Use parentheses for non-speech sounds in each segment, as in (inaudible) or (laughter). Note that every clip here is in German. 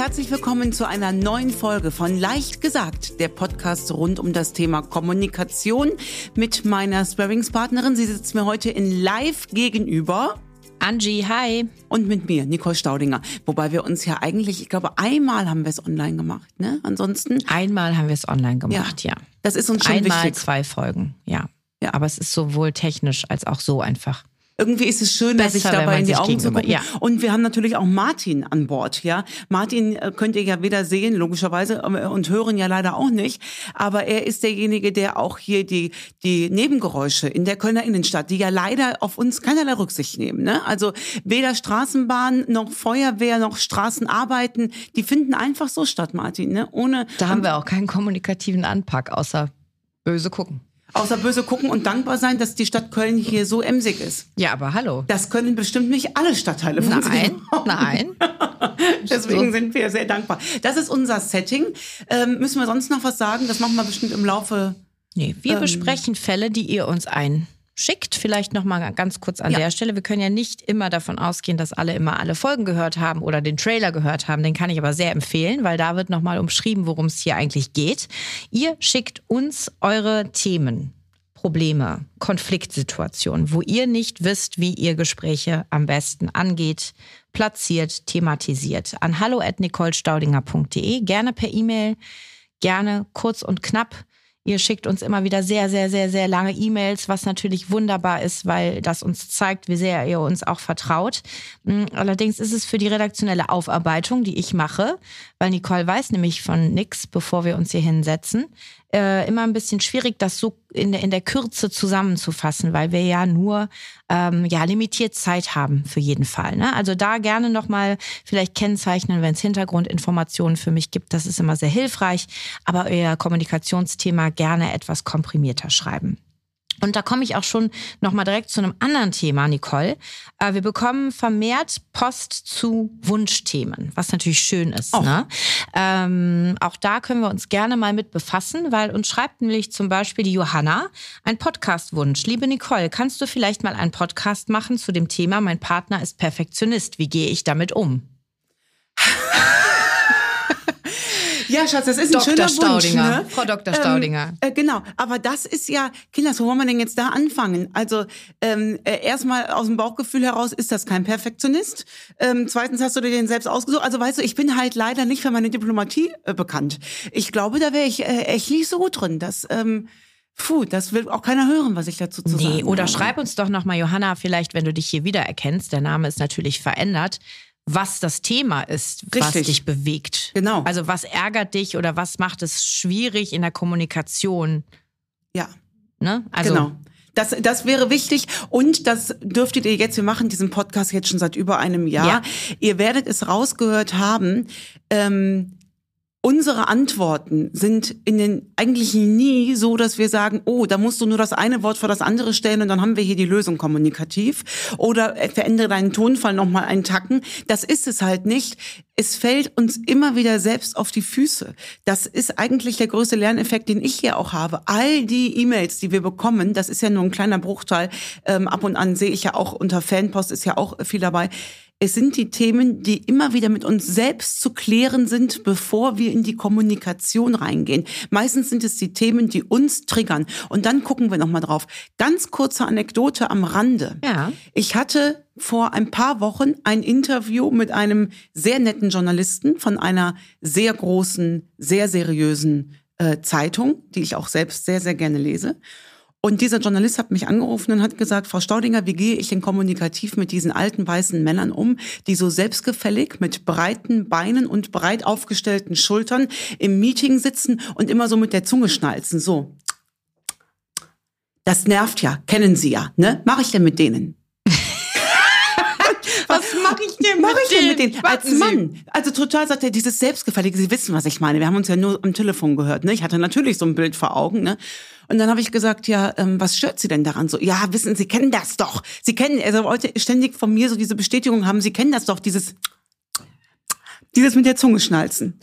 herzlich willkommen zu einer neuen Folge von Leicht gesagt, der Podcast rund um das Thema Kommunikation mit meiner Sparringspartnerin. Sie sitzt mir heute in live gegenüber. Angie, hi. Und mit mir, Nicole Staudinger. Wobei wir uns ja eigentlich, ich glaube, einmal haben wir es online gemacht, ne? Ansonsten. Einmal haben wir es online gemacht, ja. ja. Das ist uns schon einmal wichtig. zwei Folgen, ja. Ja. Aber es ist sowohl technisch als auch so einfach. Irgendwie ist es schön, Besser, sich dabei in die Augen zu gucken. Ja. Und wir haben natürlich auch Martin an Bord, ja. Martin äh, könnt ihr ja weder sehen, logischerweise, äh, und hören ja leider auch nicht. Aber er ist derjenige, der auch hier die, die Nebengeräusche in der Kölner Innenstadt, die ja leider auf uns keinerlei Rücksicht nehmen, ne. Also weder Straßenbahn noch Feuerwehr noch Straßenarbeiten, die finden einfach so statt, Martin, ne. Ohne. Da haben wir auch keinen kommunikativen Anpack, außer böse gucken. Außer böse gucken und dankbar sein, dass die Stadt Köln hier so emsig ist. Ja, aber hallo. Das können bestimmt nicht alle Stadtteile von Nein, nein. (laughs) Deswegen sind wir sehr dankbar. Das ist unser Setting. Ähm, müssen wir sonst noch was sagen? Das machen wir bestimmt im Laufe. Nee, wir ähm, besprechen Fälle, die ihr uns ein schickt. Vielleicht noch mal ganz kurz an ja. der Stelle. Wir können ja nicht immer davon ausgehen, dass alle immer alle Folgen gehört haben oder den Trailer gehört haben. Den kann ich aber sehr empfehlen, weil da wird noch mal umschrieben, worum es hier eigentlich geht. Ihr schickt uns eure Themen. Probleme, Konfliktsituationen, wo ihr nicht wisst, wie ihr Gespräche am besten angeht, platziert, thematisiert. An hallo@nicolestaudinger.de, gerne per E-Mail, gerne kurz und knapp. Ihr schickt uns immer wieder sehr, sehr, sehr, sehr lange E-Mails, was natürlich wunderbar ist, weil das uns zeigt, wie sehr ihr uns auch vertraut. Hm, allerdings ist es für die redaktionelle Aufarbeitung, die ich mache, weil Nicole weiß nämlich von nix, bevor wir uns hier hinsetzen, äh, immer ein bisschen schwierig, das so in der, in der Kürze zusammenzufassen, weil wir ja nur ähm, ja limitiert Zeit haben für jeden Fall. Ne? Also da gerne nochmal vielleicht kennzeichnen, wenn es Hintergrundinformationen für mich gibt, das ist immer sehr hilfreich, aber euer Kommunikationsthema gerne etwas komprimierter schreiben. Und da komme ich auch schon nochmal direkt zu einem anderen Thema, Nicole. Äh, wir bekommen vermehrt Post zu Wunschthemen, was natürlich schön ist. Oh. Ne? Ähm, auch da können wir uns gerne mal mit befassen, weil uns schreibt nämlich zum Beispiel die Johanna ein Podcast-Wunsch. Liebe Nicole, kannst du vielleicht mal einen Podcast machen zu dem Thema, mein Partner ist Perfektionist. Wie gehe ich damit um? Ja, Schatz, das ist ein Dr. schöner Staudinger. Wunsch. Ne? Frau Dr. Staudinger. Ähm, äh, genau, aber das ist ja, Kinder, wo wollen wir denn jetzt da anfangen? Also ähm, äh, erstmal aus dem Bauchgefühl heraus ist das kein Perfektionist. Ähm, zweitens hast du dir den selbst ausgesucht. Also weißt du, ich bin halt leider nicht für meine Diplomatie äh, bekannt. Ich glaube, da wäre ich äh, echt nicht so gut drin. Das, ähm, Puh, das will auch keiner hören, was ich dazu zu nee, sagen Nee, oder habe. schreib uns doch nochmal, Johanna, vielleicht, wenn du dich hier wiedererkennst, der Name ist natürlich verändert was das Thema ist, Richtig. was dich bewegt. Genau. Also was ärgert dich oder was macht es schwierig in der Kommunikation? Ja. Ne? Also, genau. Das, das wäre wichtig und das dürftet ihr jetzt, wir machen diesen Podcast jetzt schon seit über einem Jahr. Ja. Ihr werdet es rausgehört haben. Ähm, Unsere Antworten sind in den eigentlich nie so, dass wir sagen, oh, da musst du nur das eine Wort vor das andere stellen und dann haben wir hier die Lösung kommunikativ. Oder verändere deinen Tonfall nochmal einen Tacken. Das ist es halt nicht. Es fällt uns immer wieder selbst auf die Füße. Das ist eigentlich der größte Lerneffekt, den ich hier auch habe. All die E-Mails, die wir bekommen, das ist ja nur ein kleiner Bruchteil. Ähm, ab und an sehe ich ja auch unter Fanpost ist ja auch viel dabei es sind die Themen, die immer wieder mit uns selbst zu klären sind, bevor wir in die Kommunikation reingehen. Meistens sind es die Themen, die uns triggern. Und dann gucken wir nochmal drauf. Ganz kurze Anekdote am Rande. Ja. Ich hatte vor ein paar Wochen ein Interview mit einem sehr netten Journalisten von einer sehr großen, sehr seriösen äh, Zeitung, die ich auch selbst sehr, sehr gerne lese. Und dieser Journalist hat mich angerufen und hat gesagt, Frau Staudinger, wie gehe ich denn kommunikativ mit diesen alten weißen Männern um, die so selbstgefällig mit breiten Beinen und breit aufgestellten Schultern im Meeting sitzen und immer so mit der Zunge schnalzen, so. Das nervt ja, kennen Sie ja, ne? Mach ich denn mit denen? Was mache ich denn mit, denn denen? Als Mann. Also total sagt er, dieses Selbstgefällige, Sie wissen, was ich meine. Wir haben uns ja nur am Telefon gehört. Ne? Ich hatte natürlich so ein Bild vor Augen. Ne? Und dann habe ich gesagt, ja, ähm, was stört Sie denn daran? So, ja, wissen Sie kennen das doch. Sie kennen, also wollte ständig von mir so diese Bestätigung haben, Sie kennen das doch, dieses, dieses mit der Zunge schnalzen.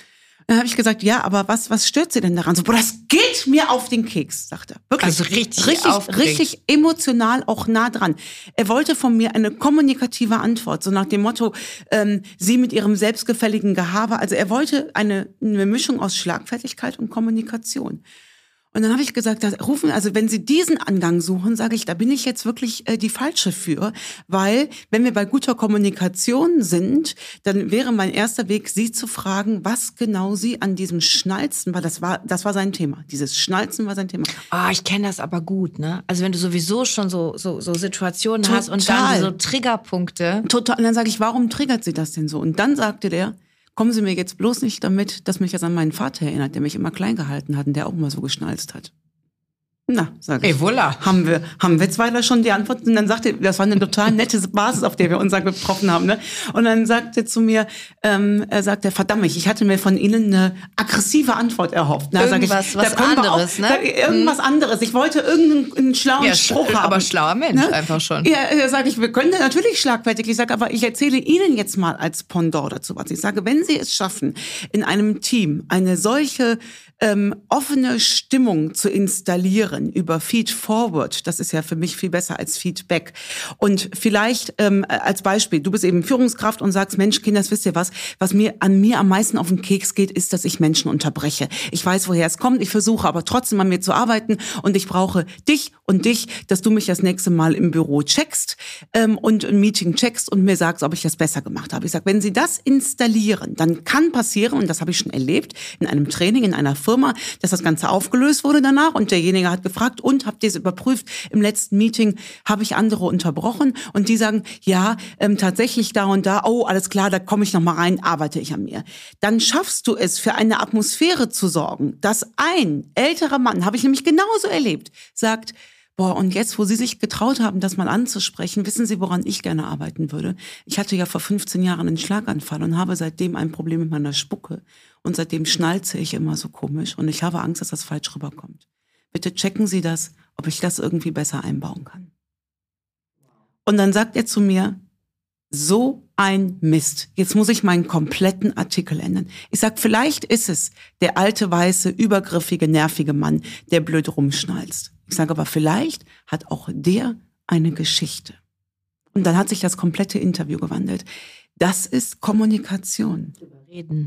Dann habe ich gesagt, ja, aber was, was stört Sie denn daran? So, boah, das geht mir auf den Keks, sagt er. Wirklich. Also richtig richtig, aufgeregt. richtig emotional auch nah dran. Er wollte von mir eine kommunikative Antwort, so nach dem Motto, ähm, Sie mit Ihrem selbstgefälligen Gehabe. Also er wollte eine, eine Mischung aus Schlagfertigkeit und Kommunikation. Und dann habe ich gesagt, da rufen, also wenn Sie diesen Angang suchen, sage ich, da bin ich jetzt wirklich äh, die falsche für, weil wenn wir bei guter Kommunikation sind, dann wäre mein erster Weg, Sie zu fragen, was genau Sie an diesem Schnalzen, weil das war, das war sein Thema. Dieses Schnalzen war sein Thema. Ah, ich kenne das aber gut, ne? Also wenn du sowieso schon so, so, so Situationen hast und Total. dann so Triggerpunkte. Total. Und dann sage ich, warum triggert Sie das denn so? Und dann sagte der, kommen Sie mir jetzt bloß nicht damit, dass mich das an meinen Vater erinnert, der mich immer klein gehalten hat und der auch immer so geschnalzt hat. Na, sag ich. Ey, voilà. Haben wir, haben wir zwei da schon die Antwort? Und dann sagte, das war eine total nette Basis, auf der wir uns dann getroffen haben. Ne? Und dann sagte zu mir, ähm, er sagte, verdammt, ich hatte mir von Ihnen eine aggressive Antwort erhofft. Na, sag ich, Irgendwas, was anderes, auch, ne? Sag, ich, irgendwas anderes. Ich wollte irgendeinen schlauen Ja, Spruch sch- haben. aber schlauer Mensch einfach schon. Ja, er sage ich, wir können da natürlich schlagfertig. Ich sage, aber ich erzähle Ihnen jetzt mal als Pendant dazu was. Ich sage, wenn Sie es schaffen, in einem Team eine solche ähm, offene Stimmung zu installieren über Feed Forward, das ist ja für mich viel besser als Feedback. Und vielleicht ähm, als Beispiel, du bist eben Führungskraft und sagst, Mensch, Kinders, wisst ihr was, was mir an mir am meisten auf den Keks geht, ist, dass ich Menschen unterbreche. Ich weiß, woher es kommt, ich versuche aber trotzdem an mir zu arbeiten und ich brauche dich und dich, dass du mich das nächste Mal im Büro checkst ähm, und ein Meeting checkst und mir sagst, ob ich das besser gemacht habe. Ich sage, wenn sie das installieren, dann kann passieren, und das habe ich schon erlebt, in einem Training, in einer Firma, dass das Ganze aufgelöst wurde danach und derjenige hat gefragt, und habt ihr es überprüft? Im letzten Meeting habe ich andere unterbrochen und die sagen, ja, ähm, tatsächlich da und da, oh, alles klar, da komme ich noch mal rein, arbeite ich an mir. Dann schaffst du es, für eine Atmosphäre zu sorgen, dass ein älterer Mann, habe ich nämlich genauso erlebt, sagt, Boah, und jetzt, wo Sie sich getraut haben, das mal anzusprechen, wissen Sie, woran ich gerne arbeiten würde? Ich hatte ja vor 15 Jahren einen Schlaganfall und habe seitdem ein Problem mit meiner Spucke. Und seitdem schnalze ich immer so komisch und ich habe Angst, dass das falsch rüberkommt. Bitte checken Sie das, ob ich das irgendwie besser einbauen kann. Und dann sagt er zu mir, so ein Mist. Jetzt muss ich meinen kompletten Artikel ändern. Ich sag, vielleicht ist es der alte, weiße, übergriffige, nervige Mann, der blöd rumschnalzt. Ich sage aber, vielleicht hat auch der eine Geschichte. Und dann hat sich das komplette Interview gewandelt. Das ist Kommunikation.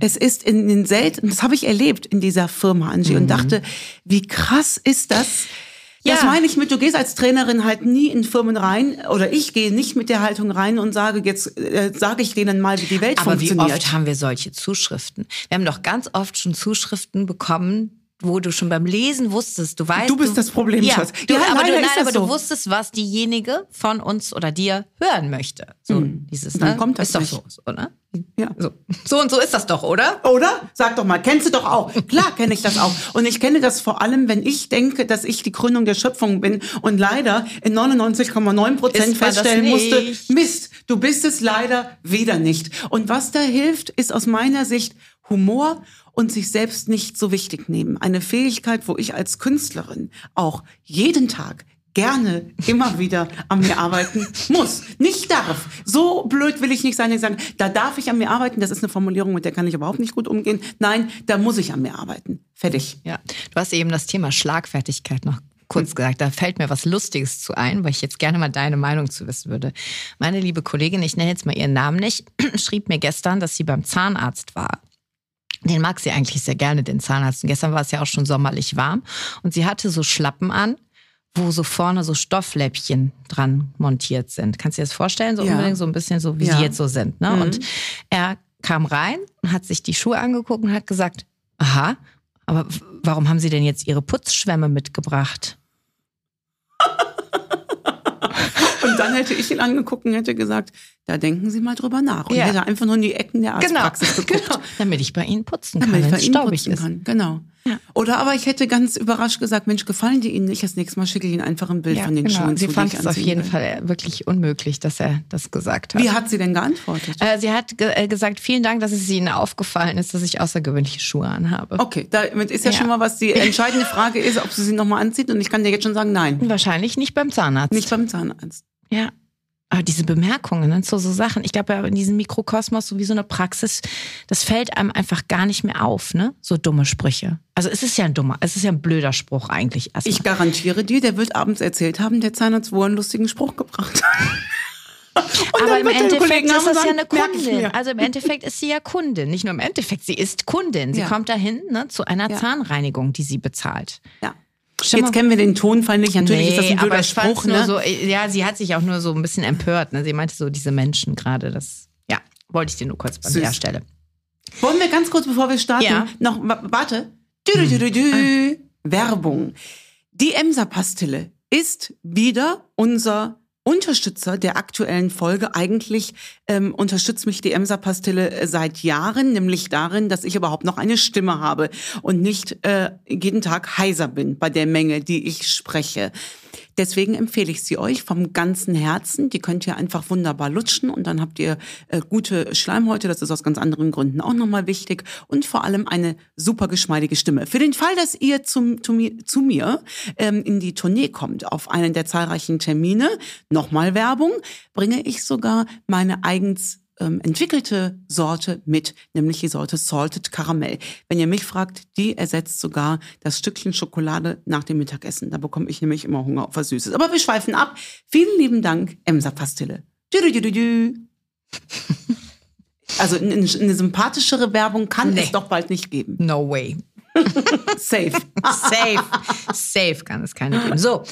Es ist in den selten, das habe ich erlebt in dieser Firma, Angie, und dachte, wie krass ist das? Das Ja. meine ich mit, du gehst als Trainerin halt nie in Firmen rein, oder ich gehe nicht mit der Haltung rein und sage, jetzt äh, sage ich denen mal, wie die Welt Aber wie funktioniert. oft haben wir solche Zuschriften? Wir haben doch ganz oft schon Zuschriften bekommen, wo du schon beim Lesen wusstest, du weißt. Du bist das Problem, ja, Schatz. Du, Ja, aber, du, nein, aber du so. wusstest, was diejenige von uns oder dir hören möchte. So dieses, Dann ne? kommt das ist doch nicht. so, so, ne? Ja. So. so und so ist das doch, oder? Oder? Sag doch mal, kennst du doch auch. Klar kenne ich das auch. Und ich kenne das vor allem, wenn ich denke, dass ich die Gründung der Schöpfung bin und leider in 99,9 Prozent feststellen musste? Mist, du bist es leider wieder nicht. Und was da hilft, ist aus meiner Sicht Humor und sich selbst nicht so wichtig nehmen. Eine Fähigkeit, wo ich als Künstlerin auch jeden Tag gerne immer wieder an mir arbeiten muss. Nicht darf. So blöd will ich nicht sein, ich sagen, da darf ich an mir arbeiten. Das ist eine Formulierung, mit der kann ich überhaupt nicht gut umgehen. Nein, da muss ich an mir arbeiten. Fertig. Ja. Du hast eben das Thema Schlagfertigkeit noch kurz gesagt. Da fällt mir was Lustiges zu ein, weil ich jetzt gerne mal deine Meinung zu wissen würde. Meine liebe Kollegin, ich nenne jetzt mal ihren Namen nicht, (clears throat) schrieb mir gestern, dass sie beim Zahnarzt war. Den mag sie eigentlich sehr gerne, den Zahnarzt. Und gestern war es ja auch schon sommerlich warm. Und sie hatte so Schlappen an, wo so vorne so Stoffläppchen dran montiert sind. Kannst du dir das vorstellen? So Ja. unbedingt so ein bisschen so, wie Ja. sie jetzt so sind. Ne? Und er kam rein und hat sich die Schuhe angeguckt und hat gesagt, aha, aber warum haben Sie denn jetzt Ihre Putzschwämme mitgebracht? (laughs) Dann hätte ich ihn angeguckt und hätte gesagt, da denken Sie mal drüber nach. Und Ja. hätte einfach nur in die Ecken der Arztpraxis (laughs) geguckt. genau. Damit ich bei Ihnen putzen kann, Damit wenn man es ihn staubig putzen ist. kann. Genau. Oder aber ich hätte ganz überrascht gesagt, Mensch, gefallen die Ihnen nicht? Das nächste Mal schicke ich Ihnen einfach ein Bild Ja, von den genau. Schuhen Sie zu, die fand ich es auf jeden will. Fall wirklich unmöglich, dass er das gesagt hat. Wie hat sie denn geantwortet? Äh, sie hat ge äh, gesagt, vielen Dank, dass es Ihnen aufgefallen ist, dass ich außergewöhnliche Schuhe anhabe. Okay, damit ist ja, Ja. schon mal was die (laughs) entscheidende Frage ist, ob sie sie nochmal anzieht. Und ich kann dir jetzt schon sagen, nein. Wahrscheinlich nicht beim Zahnarzt. Nicht beim Zahnarzt. Ja. Aber oh, diese Bemerkungen ne, zu so Sachen. Ich glaube ja in diesem Mikrokosmos so wie so eine Praxis, das fällt einem einfach gar nicht mehr auf, ne? So dumme Sprüche. Also es ist ja ein dummer, es ist ja ein blöder Spruch eigentlich. Erstmal. Ich garantiere dir, der wird abends erzählt haben, der Zahnarzt wo einen lustigen Spruch gebracht (laughs) aber im Endeffekt ist das ja eine Kundin. Also im Endeffekt ist sie ja Kundin. Nicht nur im Endeffekt, sie ist Kundin. Sie ja. kommt dahin ne, zu einer ja. Zahnreinigung, die sie bezahlt. Ja. Jetzt kennen wir den Tonfall nicht. Natürlich nee, ist das ein blöder Spruch. Ne? So, ja, sie hat sich auch nur so ein bisschen empört. Ne? Sie meinte so, diese Menschen gerade, das, ja, wollte ich dir nur kurz bei der Stelle. Wollen wir ganz kurz, bevor wir starten, ja. noch, warte. Dü, dü, dü, dü, hm. Werbung. Die Emser-Pastille ist wieder unser Unterstützer der aktuellen Folge. Eigentlich ähm, unterstützt mich die Emser-Pastille äh, seit Jahren, nämlich darin, dass ich überhaupt noch eine Stimme habe und nicht äh, jeden Tag heiser bin bei der Menge, die ich spreche. Deswegen empfehle ich sie euch vom ganzen Herzen. Die könnt ihr einfach wunderbar lutschen und dann habt ihr äh, gute Schleimhäute. Das ist aus ganz anderen Gründen auch nochmal wichtig. Und vor allem eine super geschmeidige Stimme. Für den Fall, dass ihr zum, zu mir, zu mir ähm, in die Tournee kommt, auf einen der zahlreichen Termine, nochmal Werbung, bringe ich sogar meine eigens ähm, entwickelte Sorte mit, nämlich die Sorte Salted Caramel. Wenn ihr mich fragt, die ersetzt sogar das Stückchen Schokolade nach dem Mittagessen. Da bekomme ich nämlich immer Hunger auf was Süßes. Aber wir schweifen ab. Vielen lieben Dank, Emsa Pastille. (laughs) Also eine, eine sympathischere Werbung kann nee. es doch bald nicht geben. No way. (laughs) Safe. (laughs) Safe. Safe kann es keine geben. So.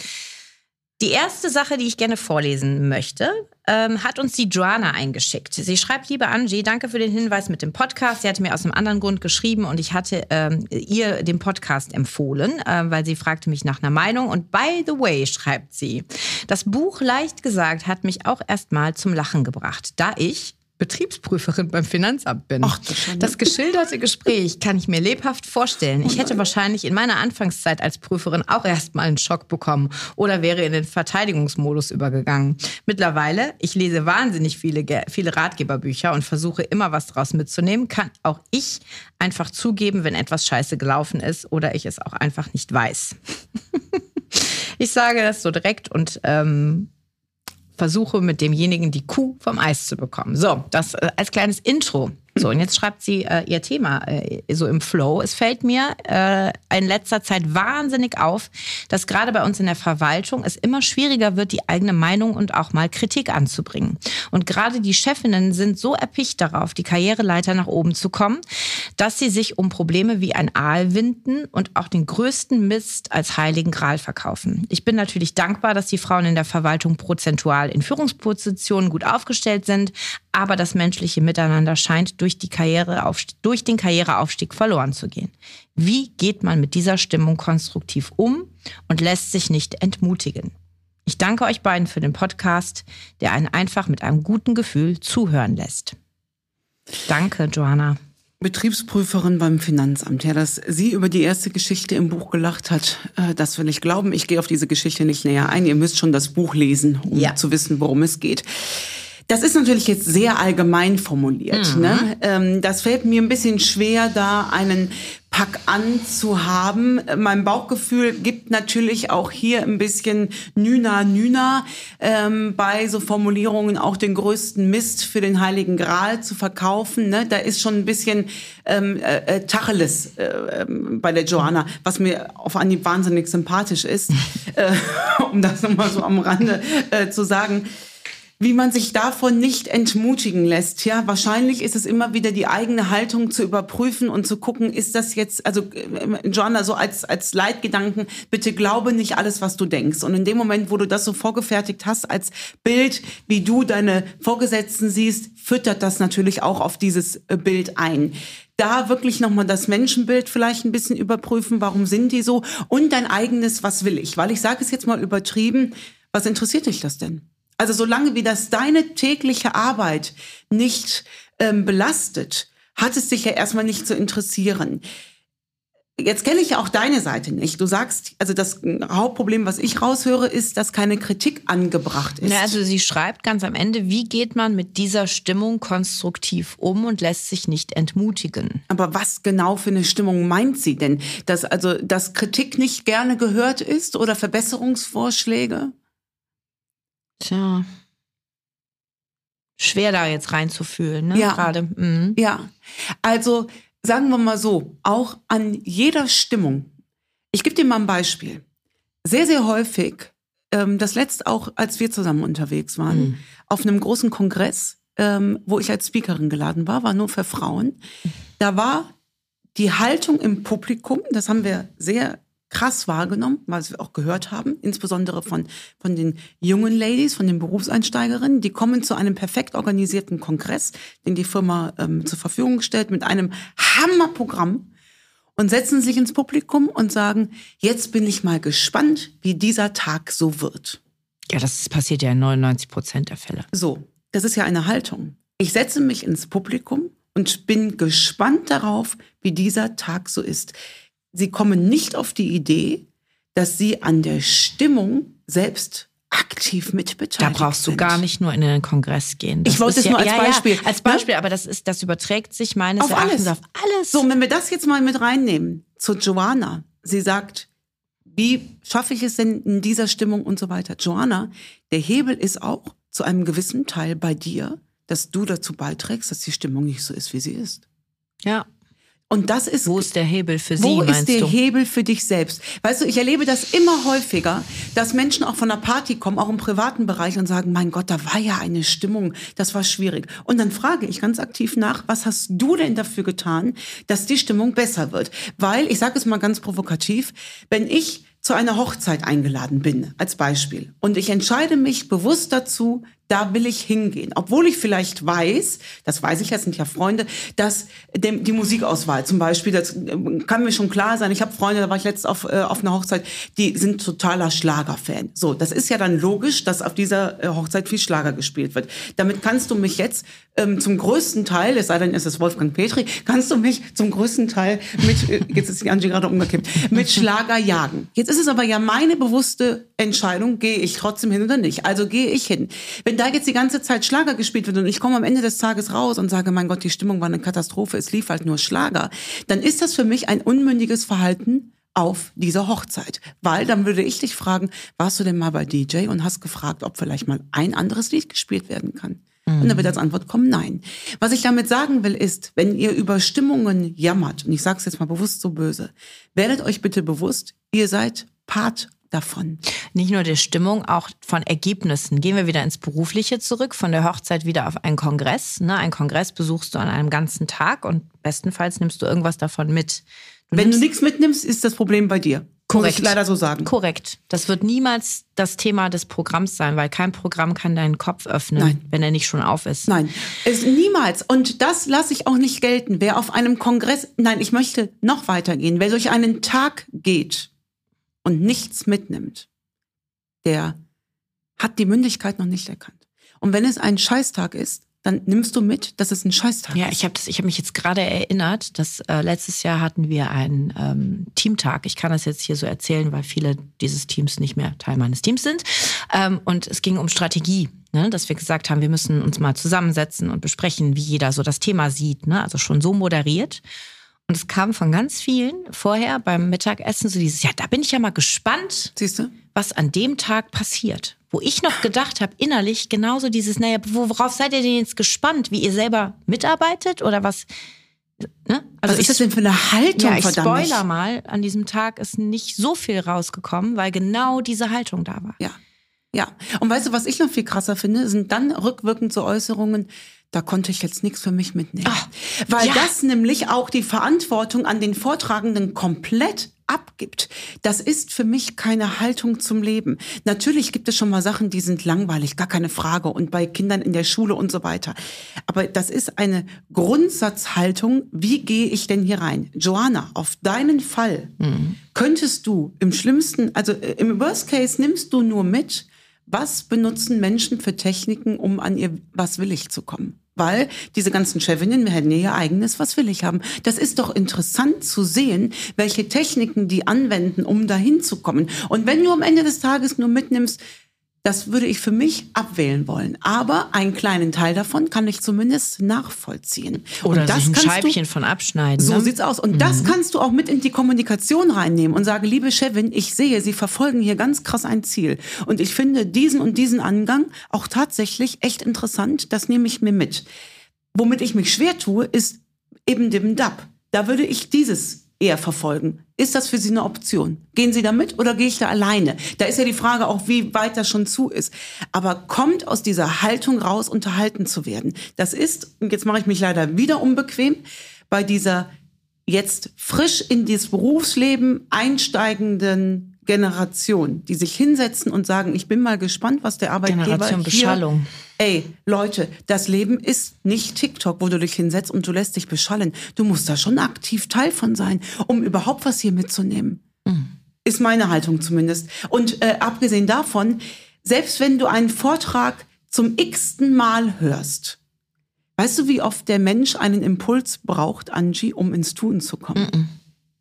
Die erste Sache, die ich gerne vorlesen möchte, ähm, hat uns die Joanna eingeschickt. Sie schreibt, liebe Angie, danke für den Hinweis mit dem Podcast. Sie hatte mir aus einem anderen Grund geschrieben und ich hatte ähm, ihr den Podcast empfohlen, äh, weil sie fragte mich nach einer Meinung. Und by the way, schreibt sie, das Buch leicht gesagt hat mich auch erstmal zum Lachen gebracht, da ich Betriebsprüferin beim Finanzamt bin. Ach, das, geschilderte Gespräch kann ich mir lebhaft vorstellen. Ich hätte wahrscheinlich in meiner Anfangszeit als Prüferin auch erstmal einen Schock bekommen oder wäre in den Verteidigungsmodus übergegangen. Mittlerweile, ich lese wahnsinnig viele, viele Ratgeberbücher und versuche immer was draus mitzunehmen, kann auch ich einfach zugeben, wenn etwas scheiße gelaufen ist oder ich es auch einfach nicht weiß. (laughs) ich sage das so direkt und ähm, versuche mit demjenigen die Kuh vom Eis zu bekommen. So, das äh, als kleines Intro so, und jetzt schreibt sie äh, ihr Thema äh, so im Flow. Es fällt mir äh, in letzter Zeit wahnsinnig auf, dass gerade bei uns in der Verwaltung es immer schwieriger wird, die eigene Meinung und auch mal Kritik anzubringen. Und gerade die Chefinnen sind so erpicht darauf, die Karriereleiter nach oben zu kommen, dass sie sich um Probleme wie ein Aal winden und auch den größten Mist als heiligen Gral verkaufen. Ich bin natürlich dankbar, dass die Frauen in der Verwaltung prozentual in Führungspositionen gut aufgestellt sind, aber das menschliche Miteinander scheint durch, die durch den Karriereaufstieg verloren zu gehen. Wie geht man mit dieser Stimmung konstruktiv um und lässt sich nicht entmutigen? Ich danke euch beiden für den Podcast, der einen einfach mit einem guten Gefühl zuhören lässt. Danke, Joanna. Betriebsprüferin beim Finanzamt. Ja, dass sie über die erste Geschichte im Buch gelacht hat, äh, das will ich glauben. Ich gehe auf diese Geschichte nicht näher ein. Ihr müsst schon das Buch lesen, um ja. zu wissen, worum es geht. Das ist natürlich jetzt sehr allgemein formuliert. Mhm. Ne? Ähm, das fällt mir ein bisschen schwer, da einen Pack an zu haben. Mein Bauchgefühl gibt natürlich auch hier ein bisschen Nüna Nüna ähm, bei so Formulierungen auch den größten Mist für den Heiligen Gral zu verkaufen. Ne? Da ist schon ein bisschen ähm, äh, äh Tacheles äh, ähm, bei der Joanna, was mir auf Anhieb wahnsinnig sympathisch ist, (laughs) äh, um das nochmal so am Rande äh, zu sagen wie man sich davon nicht entmutigen lässt. Ja, wahrscheinlich ist es immer wieder die eigene Haltung zu überprüfen und zu gucken, ist das jetzt, also äh, Joanna, so als, als Leitgedanken, bitte glaube nicht alles, was du denkst. Und in dem Moment, wo du das so vorgefertigt hast als Bild, wie du deine Vorgesetzten siehst, füttert das natürlich auch auf dieses äh, Bild ein da wirklich nochmal das Menschenbild vielleicht ein bisschen überprüfen, warum sind die so und dein eigenes, was will ich? Weil ich sage es jetzt mal übertrieben, was interessiert dich das denn? Also solange wie das deine tägliche Arbeit nicht ähm, belastet, hat es dich ja erstmal nicht zu interessieren. Jetzt kenne ich ja auch deine Seite nicht. Du sagst, also das Hauptproblem, was ich raushöre, ist, dass keine Kritik angebracht ist. Ja, also sie schreibt ganz am Ende, wie geht man mit dieser Stimmung konstruktiv um und lässt sich nicht entmutigen. Aber was genau für eine Stimmung meint sie denn? Dass also, dass Kritik nicht gerne gehört ist oder Verbesserungsvorschläge? Tja. schwer, da jetzt reinzufühlen, ne? Ja. Gerade. Mhm. Ja, also sagen wir mal so, auch an jeder Stimmung. Ich gebe dir mal ein Beispiel. Sehr, sehr häufig, ähm, das letzte auch, als wir zusammen unterwegs waren, Mhm. auf einem großen Kongress, ähm, wo ich als Speakerin geladen war, war nur für Frauen. Da war die Haltung im Publikum, das haben wir sehr krass wahrgenommen, weil wir auch gehört haben, insbesondere von, von den jungen Ladies, von den Berufseinsteigerinnen, die kommen zu einem perfekt organisierten Kongress, den die Firma ähm, zur Verfügung stellt, mit einem Hammerprogramm und setzen sich ins Publikum und sagen, jetzt bin ich mal gespannt, wie dieser Tag so wird. Ja, das passiert ja in 99 Prozent der Fälle. So, das ist ja eine Haltung. Ich setze mich ins Publikum und bin gespannt darauf, wie dieser Tag so ist. Sie kommen nicht auf die Idee, dass sie an der Stimmung selbst aktiv Da mitbeteiligt brauchst du sind. gar nicht nur in den Kongress gehen. Ich wollte es nur als Beispiel, Ja, als ne? Beispiel, aber das ist, das überträgt sich meines Auf Erachtens alles. auf alles. So, wenn wir das jetzt mal mit reinnehmen zu Joanna. Sie sagt, wie schaffe ich es denn in dieser Stimmung und so weiter. Joanna, der Hebel ist auch zu einem gewissen Teil bei dir, dass du dazu beiträgst, dass die Stimmung nicht so ist, wie sie ist. ja. Und das ist Wo ist der Hebel für Sie, Wo ist der du? Hebel für dich selbst? Weißt du, ich erlebe das immer häufiger, dass Menschen auch von der Party kommen, auch im privaten Bereich und sagen, mein Gott, da war ja eine Stimmung, das war schwierig. Und dann frage ich ganz aktiv nach, was hast du denn dafür getan, dass die Stimmung besser wird? Weil, ich sage es mal ganz provokativ, wenn ich zu einer Hochzeit eingeladen bin, als Beispiel, und ich entscheide mich bewusst dazu, da will ich hingehen. Obwohl ich vielleicht weiß, das weiß ich, das sind ja Freunde, dass die Musikauswahl zum Beispiel, das ähm, kann mir schon klar sein. Ich habe Freunde, da war ich letzt auf, äh, auf einer Hochzeit, die sind totaler Schlagerfan. So, das ist ja dann logisch, dass auf dieser äh, Hochzeit viel Schlager gespielt wird. Damit kannst du mich jetzt ähm, zum größten Teil, es sei denn, es ist Wolfgang Petri, kannst du mich zum größten Teil mit, äh, jetzt ist die Angie gerade umgekippt, mit Schlager jagen. Jetzt ist es aber ja meine bewusste Entscheidung, gehe ich trotzdem hin oder nicht. Also gehe ich hin. Wenn da jetzt die ganze Zeit Schlager gespielt wird und ich komme am Ende des Tages raus und sage, mein Gott, die Stimmung war eine Katastrophe, es lief halt nur Schlager, dann ist das für mich ein unmündiges Verhalten auf dieser Hochzeit. Weil dann würde ich dich fragen, warst du denn mal bei DJ und hast gefragt, ob vielleicht mal ein anderes Lied gespielt werden kann? Und dann wird als Antwort kommen, nein. Was ich damit sagen will, ist, wenn ihr über Stimmungen jammert, und ich sage es jetzt mal bewusst so böse, werdet euch bitte bewusst, ihr seid Part davon. Nicht nur der Stimmung, auch von Ergebnissen. Gehen wir wieder ins Berufliche zurück, von der Hochzeit wieder auf einen Kongress. Ne? Einen Kongress besuchst du an einem ganzen Tag und bestenfalls nimmst du irgendwas davon mit. Du Wenn du nichts mitnimmst, ist das Problem bei dir. Muss Korrekt. ich leider so sagen. Korrekt. Das wird niemals das Thema des Programms sein, weil kein Programm kann deinen Kopf öffnen, Nein. wenn er nicht schon auf ist. Nein, es niemals. Und das lasse ich auch nicht gelten. Wer auf einem Kongress, nein, ich möchte noch weitergehen. Wer durch einen Tag geht und nichts mitnimmt, der hat die Mündigkeit noch nicht erkannt. Und wenn es ein Scheißtag ist, dann nimmst du mit, dass es ein Scheißtag Ja, ist. ich habe hab mich jetzt gerade erinnert, dass äh, letztes Jahr hatten wir einen ähm, Teamtag. Ich kann das jetzt hier so erzählen, weil viele dieses Teams nicht mehr Teil meines Teams sind. Ähm, und es ging um Strategie, ne? dass wir gesagt haben, wir müssen uns mal zusammensetzen und besprechen, wie jeder so das Thema sieht. Ne? Also schon so moderiert. Und es kam von ganz vielen vorher beim Mittagessen so dieses, ja, da bin ich ja mal gespannt, Siehst du? was an dem Tag passiert. Wo ich noch gedacht habe, innerlich genauso dieses, naja, worauf seid ihr denn jetzt gespannt? Wie ihr selber mitarbeitet oder was? Ne? Was ist das denn für eine Haltung, ja, ich verdammt? spoiler mal, an diesem Tag ist nicht so viel rausgekommen, weil genau diese Haltung da war. Ja. Ja. Und weißt du, was ich noch viel krasser finde, sind dann rückwirkend so Äußerungen, da konnte ich jetzt nichts für mich mitnehmen. Ah, Weil ja. das nämlich auch die Verantwortung an den Vortragenden komplett abgibt. Das ist für mich keine Haltung zum Leben. Natürlich gibt es schon mal Sachen, die sind langweilig, gar keine Frage. Und bei Kindern in der Schule und so weiter. Aber das ist eine Grundsatzhaltung. Wie gehe ich denn hier rein? Joanna, auf deinen Fall könntest du im schlimmsten, also äh, im Worst Case nimmst du nur mit, was benutzen Menschen für Techniken, um an ihr Was will ich zu kommen? Weil diese ganzen Chefinnen, wir hätten ja ihr eigenes Was will ich haben. Das ist doch interessant zu sehen, welche Techniken die anwenden, um dahin zu kommen. Und wenn du am Ende des Tages nur mitnimmst, Das würde ich für mich abwählen wollen. Aber einen kleinen Teil davon kann ich zumindest nachvollziehen. Oder und das sich ein Scheibchen du, von abschneiden. So ne? sieht's aus. Und das kannst du auch mit in die Kommunikation reinnehmen und sagen, liebe Chefin, ich sehe, Sie verfolgen hier ganz krass ein Ziel. Und ich finde diesen und diesen Angang auch tatsächlich echt interessant. Das nehme ich mir mit. Womit ich mich schwer tue, ist eben dem DAP. Da würde ich dieses eher verfolgen. Ist das für Sie eine Option? Gehen Sie da mit oder gehe ich da alleine? Da ist ja die Frage auch, wie weit das schon zu ist. Aber kommt aus dieser Haltung raus, unterhalten zu werden. Das ist, und jetzt mache ich mich leider wieder unbequem, bei dieser jetzt frisch in dieses Berufsleben einsteigenden Generation, die sich hinsetzen und sagen, ich bin mal gespannt, was der Arbeitgeber Generation hier, Beschallung. Ey, Leute, das Leben ist nicht TikTok, wo du dich hinsetzt und du lässt dich beschallen. Du musst da schon aktiv Teil von sein, um überhaupt was hier mitzunehmen. Ist meine Haltung zumindest. Und äh, abgesehen davon, selbst wenn du einen Vortrag zum x-ten Mal hörst, weißt du, wie oft der Mensch einen Impuls braucht, Angie, um ins Tun zu kommen?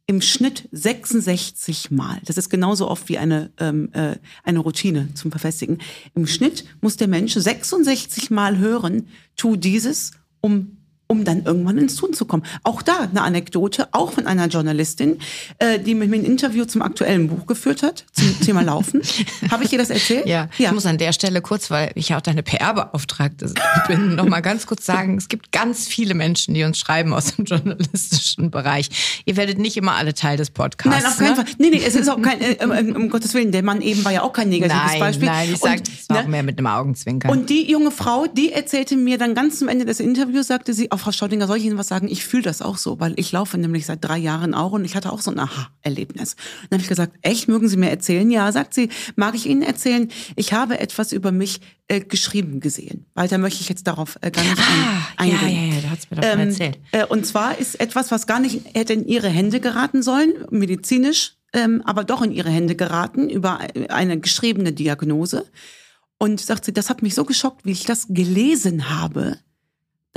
Im Schnitt 66 Mal. Das ist genauso oft wie eine, ähm, äh, eine Routine zum Verfestigen. Im Schnitt muss der Mensch 66 Mal hören, tu dieses, um um dann irgendwann ins Tun zu kommen. Auch da eine Anekdote, auch von einer Journalistin, äh, die mit mir ein Interview zum aktuellen Buch geführt hat, zum Thema Laufen. (laughs) Habe ich dir das erzählt? Ja, ich muss an der Stelle kurz, weil ich ja auch deine PR-Beauftragte (laughs) bin, noch mal ganz kurz sagen, es gibt ganz viele Menschen, die uns schreiben aus dem (laughs) journalistischen Bereich. Ihr werdet nicht immer alle Teil des Podcasts. Nein, auf keinen ne? Fall. Nee, nee, es ist auch kein, äh, um, um Gottes Willen, der Mann eben war ja auch kein negatives Nein, Beispiel. nein, ich sag, Und, es ne, auch mehr mit einem Augenzwinkern. Und die junge Frau, die erzählte mir dann ganz zum Ende des Interviews, sagte sie, oh, Frau Staudinger, soll ich Ihnen was sagen? Ich fühle das auch so, weil ich laufe nämlich seit drei Jahren auch und ich hatte auch so ein Aha-Erlebnis. Dann habe ich gesagt, echt, mögen Sie mir erzählen? Ja, sagt sie, mag ich Ihnen erzählen? Ich habe etwas über mich äh, geschrieben gesehen. Weiter möchte ich jetzt darauf äh, gar nicht ah, ein, ja, eingehen. ja, ja, da hat's mir doch schon erzählt. Äh, und zwar ist etwas, was gar nicht hätte in ihre Hände geraten sollen, medizinisch, ähm, aber doch in ihre Hände geraten über eine geschriebene Diagnose. Und sagt sie, das hat mich so geschockt, wie ich das gelesen habe.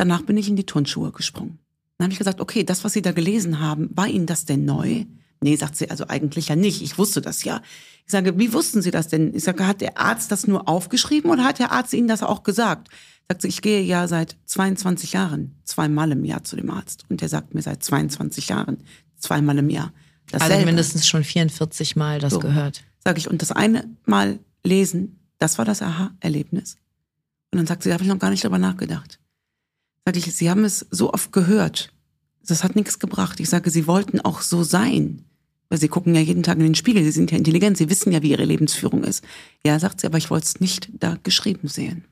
Danach bin ich in die Turnschuhe gesprungen. Dann habe ich gesagt, okay, das, was Sie da gelesen haben, war Ihnen das denn neu? Nee, sagt sie, also eigentlich ja nicht. Ich wusste das ja. Ich sage, wie wussten Sie das denn? Ich sage, hat der Arzt das nur aufgeschrieben oder hat der Arzt Ihnen das auch gesagt? Sagt sie, ich gehe ja seit 22 Jahren zweimal im Jahr zu dem Arzt. Und der sagt mir seit 22 Jahren zweimal im Jahr. Dasselbe. Also mindestens schon 44 Mal das So. gehört. Sag ich, und das eine Mal lesen, das war das Aha-Erlebnis. Und dann sagt sie, da habe ich noch gar nicht drüber nachgedacht. Sag ich, Sie haben es so oft gehört. Das hat nichts gebracht. Ich sage, Sie wollten auch so sein. Weil Sie gucken ja jeden Tag in den Spiegel. Sie sind ja intelligent. Sie wissen ja, wie Ihre Lebensführung ist. Ja, sagt sie, aber ich wollte es nicht da geschrieben sehen.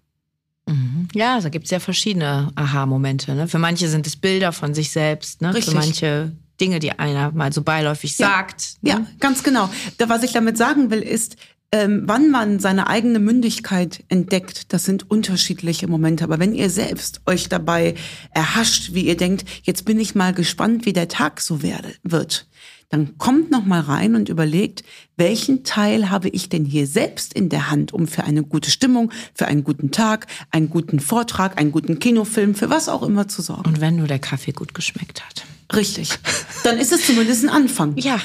Ja, da gibt's ja verschiedene Aha-Momente. Ne? Für manche sind es Bilder von sich selbst, ne? Richtig. für manche Dinge, die einer mal so beiläufig Ja. sagt. ne? Ja, ganz genau. Da, was ich damit sagen will, ist, ähm, wann man seine eigene Mündigkeit entdeckt, das sind unterschiedliche Momente. Aber wenn ihr selbst euch dabei erhascht, wie ihr denkt, jetzt bin ich mal gespannt, wie der Tag so werde, wird, dann kommt noch mal rein und überlegt, welchen Teil habe ich denn hier selbst in der Hand, um für eine gute Stimmung, für einen guten Tag, einen guten Vortrag, einen guten Kinofilm, für was auch immer zu sorgen. Und wenn nur der Kaffee gut geschmeckt hat. Richtig. Dann ist es zumindest ein Anfang. Ja,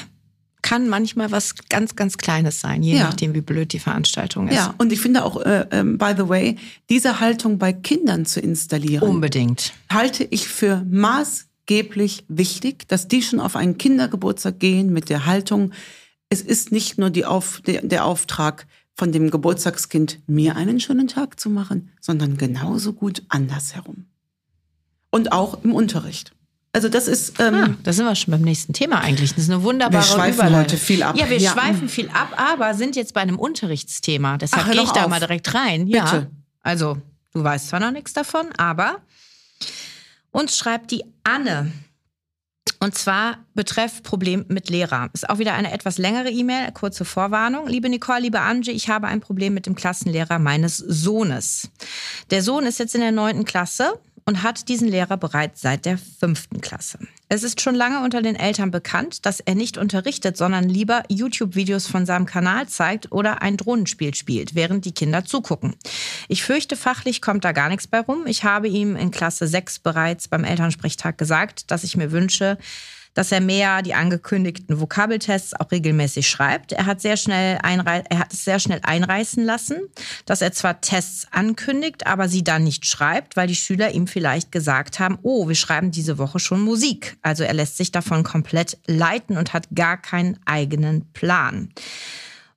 kann manchmal was ganz, ganz Kleines sein, je Ja. nachdem, wie blöd die Veranstaltung ist. Ja, und ich finde auch, äh, ähm, by the way, diese Haltung bei Kindern zu installieren, Unbedingt. halte ich für maßgeblich wichtig, dass die schon auf einen Kindergeburtstag gehen mit der Haltung, es ist nicht nur die auf, der, der Auftrag von dem Geburtstagskind, mir einen schönen Tag zu machen, sondern genauso gut andersherum. Und auch im Unterricht. Also das ist, ähm, Ah, da sind wir schon beim nächsten Thema eigentlich. Das ist eine wunderbare Wir schweifen Überleitung. heute viel ab. Ja, wir Ja. schweifen viel ab, aber sind jetzt bei einem Unterrichtsthema. Deshalb gehe ich da auf. mal direkt rein. Ja. Bitte. Also, du weißt zwar noch nichts davon, aber uns schreibt die Anne. Und zwar betreff Problem mit Lehrer. Ist auch wieder eine etwas längere E-Mail, kurze Vorwarnung. Liebe Nicole, liebe Angie, ich habe ein Problem mit dem Klassenlehrer meines Sohnes. Der Sohn ist jetzt in der neunten Klasse und hat diesen Lehrer bereits seit der fünften Klasse. Es ist schon lange unter den Eltern bekannt, dass er nicht unterrichtet, sondern lieber YouTube-Videos von seinem Kanal zeigt oder ein Drohnenspiel spielt, während die Kinder zugucken. Ich fürchte, fachlich kommt da gar nichts bei rum. Ich habe ihm in Klasse 6 bereits beim Elternsprechtag gesagt, dass ich mir wünsche, dass er mehr die angekündigten Vokabeltests auch regelmäßig schreibt. Er hat sehr schnell er hat es sehr schnell einreißen lassen, dass er zwar Tests ankündigt, aber sie dann nicht schreibt, weil die Schüler ihm vielleicht gesagt haben, oh, wir schreiben diese Woche schon Musik. Also er lässt sich davon komplett leiten und hat gar keinen eigenen Plan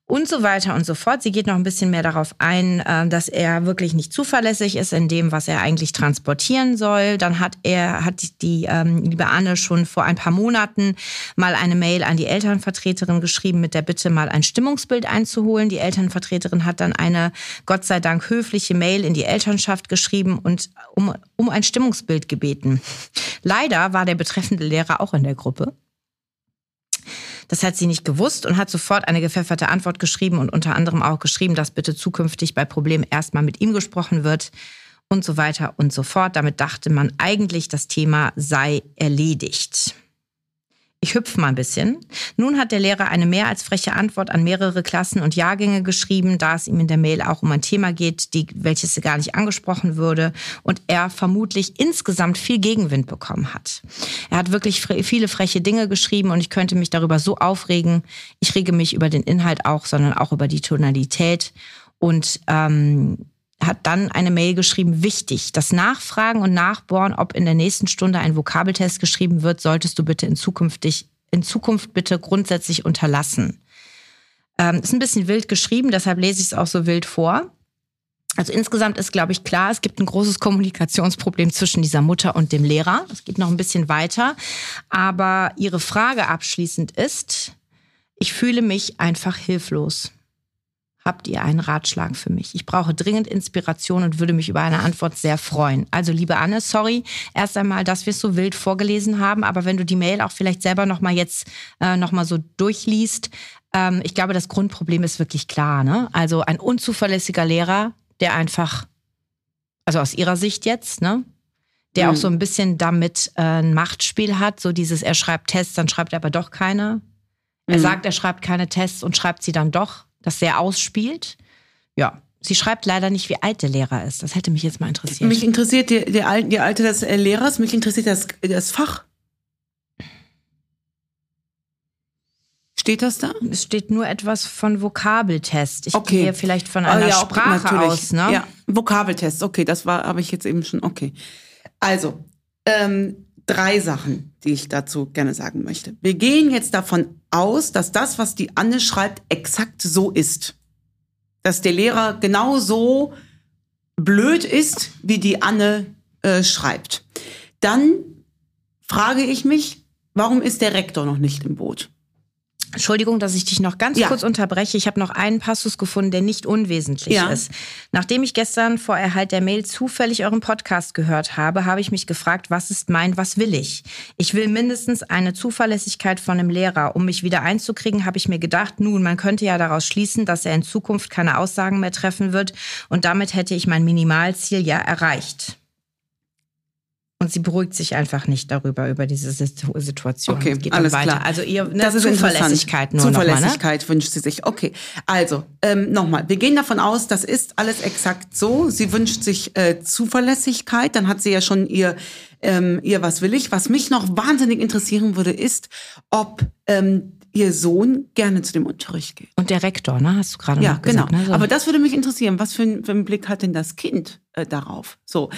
und so weiter und so fort. Sie geht noch ein bisschen mehr darauf ein, äh, dass er wirklich nicht zuverlässig ist in dem, was er eigentlich transportieren soll. Dann hat er, hat die ähm, liebe Anne schon vor ein paar Monaten mal eine Mail an die Elternvertreterin geschrieben mit der Bitte, mal ein Stimmungsbild einzuholen. Die Elternvertreterin hat dann eine Gott sei Dank höfliche Mail in die Elternschaft geschrieben und um, um ein Stimmungsbild gebeten. Leider war der betreffende Lehrer auch in der Gruppe. Das hat sie nicht gewusst und hat sofort eine gepfefferte Antwort geschrieben und unter anderem auch geschrieben, dass bitte zukünftig bei Problemen erstmal mit ihm gesprochen wird und so weiter und so fort. Damit dachte man eigentlich, das Thema sei erledigt. Ich hüpfe mal ein bisschen. Nun hat der Lehrer eine mehr als freche Antwort an mehrere Klassen und Jahrgänge geschrieben, da es ihm in der Mail auch um ein Thema geht, die, welches gar nicht angesprochen würde und er vermutlich insgesamt viel Gegenwind bekommen hat. Er hat wirklich viele freche Dinge geschrieben und ich könnte mich darüber so aufregen. Ich rege mich über den Inhalt auch, sondern auch über die Tonalität und ähm, hat dann eine Mail geschrieben, wichtig, das Nachfragen und Nachbohren, ob in der nächsten Stunde ein Vokabeltest geschrieben wird, solltest du bitte in, zukünftig, in Zukunft bitte grundsätzlich unterlassen. Ähm, ist ein bisschen wild geschrieben, deshalb lese ich es auch so wild vor. Also insgesamt ist, glaube ich, klar, es gibt ein großes Kommunikationsproblem zwischen dieser Mutter und dem Lehrer. Das geht noch ein bisschen weiter. Aber ihre Frage abschließend ist, ich fühle mich einfach hilflos. Habt ihr einen Ratschlag für mich? Ich brauche dringend Inspiration und würde mich über eine Antwort sehr freuen. Also, liebe Anne, sorry erst einmal, dass wir es so wild vorgelesen haben, aber wenn du die Mail auch vielleicht selber nochmal jetzt äh, nochmal so durchliest, ähm, ich glaube, das Grundproblem ist wirklich klar. Ne? Also ein unzuverlässiger Lehrer, der einfach, also aus ihrer Sicht jetzt, ne? der mhm. auch so ein bisschen damit äh, ein Machtspiel hat, so dieses, er schreibt Tests, dann schreibt er aber doch keine. Er mhm. sagt, er schreibt keine Tests und schreibt sie dann doch das sehr ausspielt. Ja, Sie schreibt leider nicht, wie alt der Lehrer ist. Das hätte mich jetzt mal interessiert. Mich interessiert die, die, Al die Alte des äh, Lehrers, mich interessiert das, das Fach. Steht das da? Es steht nur etwas von Vokabeltest. Ich okay. gehe vielleicht von einer oh, ja, Sprache natürlich. aus. Ne? Ja, Vokabeltest. Okay, das war, habe ich jetzt eben schon. Okay. Also, ähm, drei Sachen, die ich dazu gerne sagen möchte. Wir gehen jetzt davon aus, dass das, was die Anne schreibt, exakt so ist. Dass der Lehrer genau so blöd ist, wie die Anne äh, schreibt. Dann frage ich mich, warum ist der Rektor noch nicht im Boot? Entschuldigung, dass ich dich noch ganz ja. kurz unterbreche. Ich habe noch einen Passus gefunden, der nicht unwesentlich ja. ist. Nachdem ich gestern vor Erhalt der Mail zufällig euren Podcast gehört habe, habe ich mich gefragt, was ist mein, was will ich? Ich will mindestens eine Zuverlässigkeit von einem Lehrer. Um mich wieder einzukriegen, habe ich mir gedacht, nun, man könnte ja daraus schließen, dass er in Zukunft keine Aussagen mehr treffen wird und damit hätte ich mein Minimalziel ja erreicht. Und sie beruhigt sich einfach nicht darüber, über diese Situation. Okay, geht alles weiter. klar. Also ihr ne, das ist Zuverlässigkeit nur Zuverlässigkeit noch mal, ne? wünscht sie sich. Okay, also ähm, nochmal. Wir gehen davon aus, das ist alles exakt so. Sie wünscht sich äh, Zuverlässigkeit. Dann hat sie ja schon ihr, ähm, ihr was will ich. Was mich noch wahnsinnig interessieren würde, ist, ob ähm, ihr Sohn gerne zu dem Unterricht geht. Und der Rektor, ne? Hast du gerade ja, gesagt. Genau. Ne? So. Aber das würde mich interessieren. Was für, ein, für einen Blick hat denn das Kind äh, darauf? So.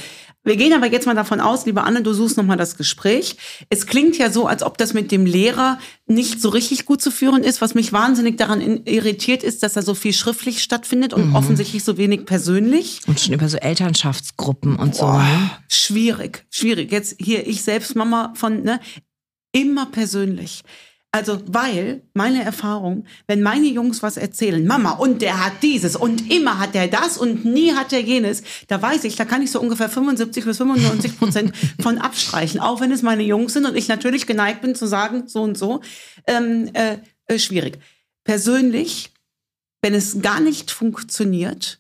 Wir gehen aber jetzt mal davon aus, liebe Anne, du suchst nochmal das Gespräch. Es klingt ja so, als ob das mit dem Lehrer nicht so richtig gut zu führen ist. Was mich wahnsinnig daran irritiert ist, dass er so viel schriftlich stattfindet und mhm. offensichtlich so wenig persönlich. Und schon über so Elternschaftsgruppen und Boah, so. Ne? Schwierig, schwierig. Jetzt hier, ich selbst Mama von, ne, immer persönlich. Also, weil meine Erfahrung, wenn meine Jungs was erzählen, Mama, und der hat dieses und immer hat er das und nie hat er jenes, da weiß ich, da kann ich so ungefähr 75 bis 95 Prozent (laughs) von abstreichen, auch wenn es meine Jungs sind und ich natürlich geneigt bin zu sagen, so und so, ähm, äh, äh, schwierig. Persönlich, wenn es gar nicht funktioniert,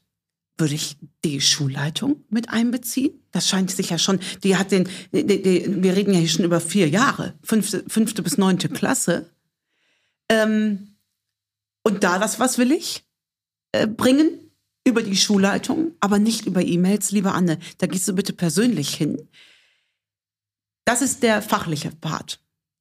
würde ich die Schulleitung mit einbeziehen? Das scheint sich ja schon, die hat den, die, die, wir reden ja hier schon über vier Jahre, fünfte, fünfte bis neunte Klasse. Ähm, und da das, was will ich äh, bringen? Über die Schulleitung, aber nicht über E-Mails, liebe Anne. Da gehst du bitte persönlich hin. Das ist der fachliche Part.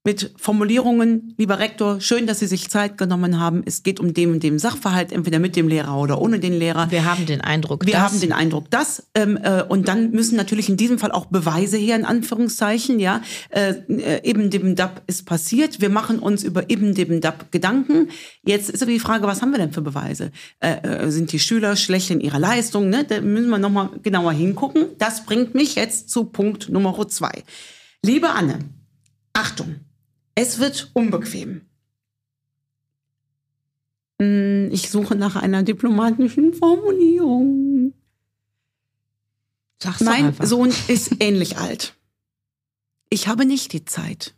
Mit Formulierungen, lieber Rektor, schön, dass Sie sich Zeit genommen haben. Es geht um dem und dem Sachverhalt, entweder mit dem Lehrer oder ohne den Lehrer. Wir haben den Eindruck, Wir haben den Eindruck, dass ähm, äh, und dann müssen natürlich in diesem Fall auch Beweise her, in Anführungszeichen, ja. Äh, äh, eben dem DAP ist passiert. Wir machen uns über eben dem DAP Gedanken. Jetzt ist aber die Frage, was haben wir denn für Beweise? Äh, äh, sind die Schüler schlecht in ihrer Leistung? Ne? Da müssen wir nochmal genauer hingucken. Das bringt mich jetzt zu Punkt Nummer zwei. Liebe Anne, Achtung. Es wird unbequem. Hm, Ich suche nach einer diplomatischen Formulierung. Sag's Mein. Sohn ist ähnlich alt. Ich habe nicht die Zeit,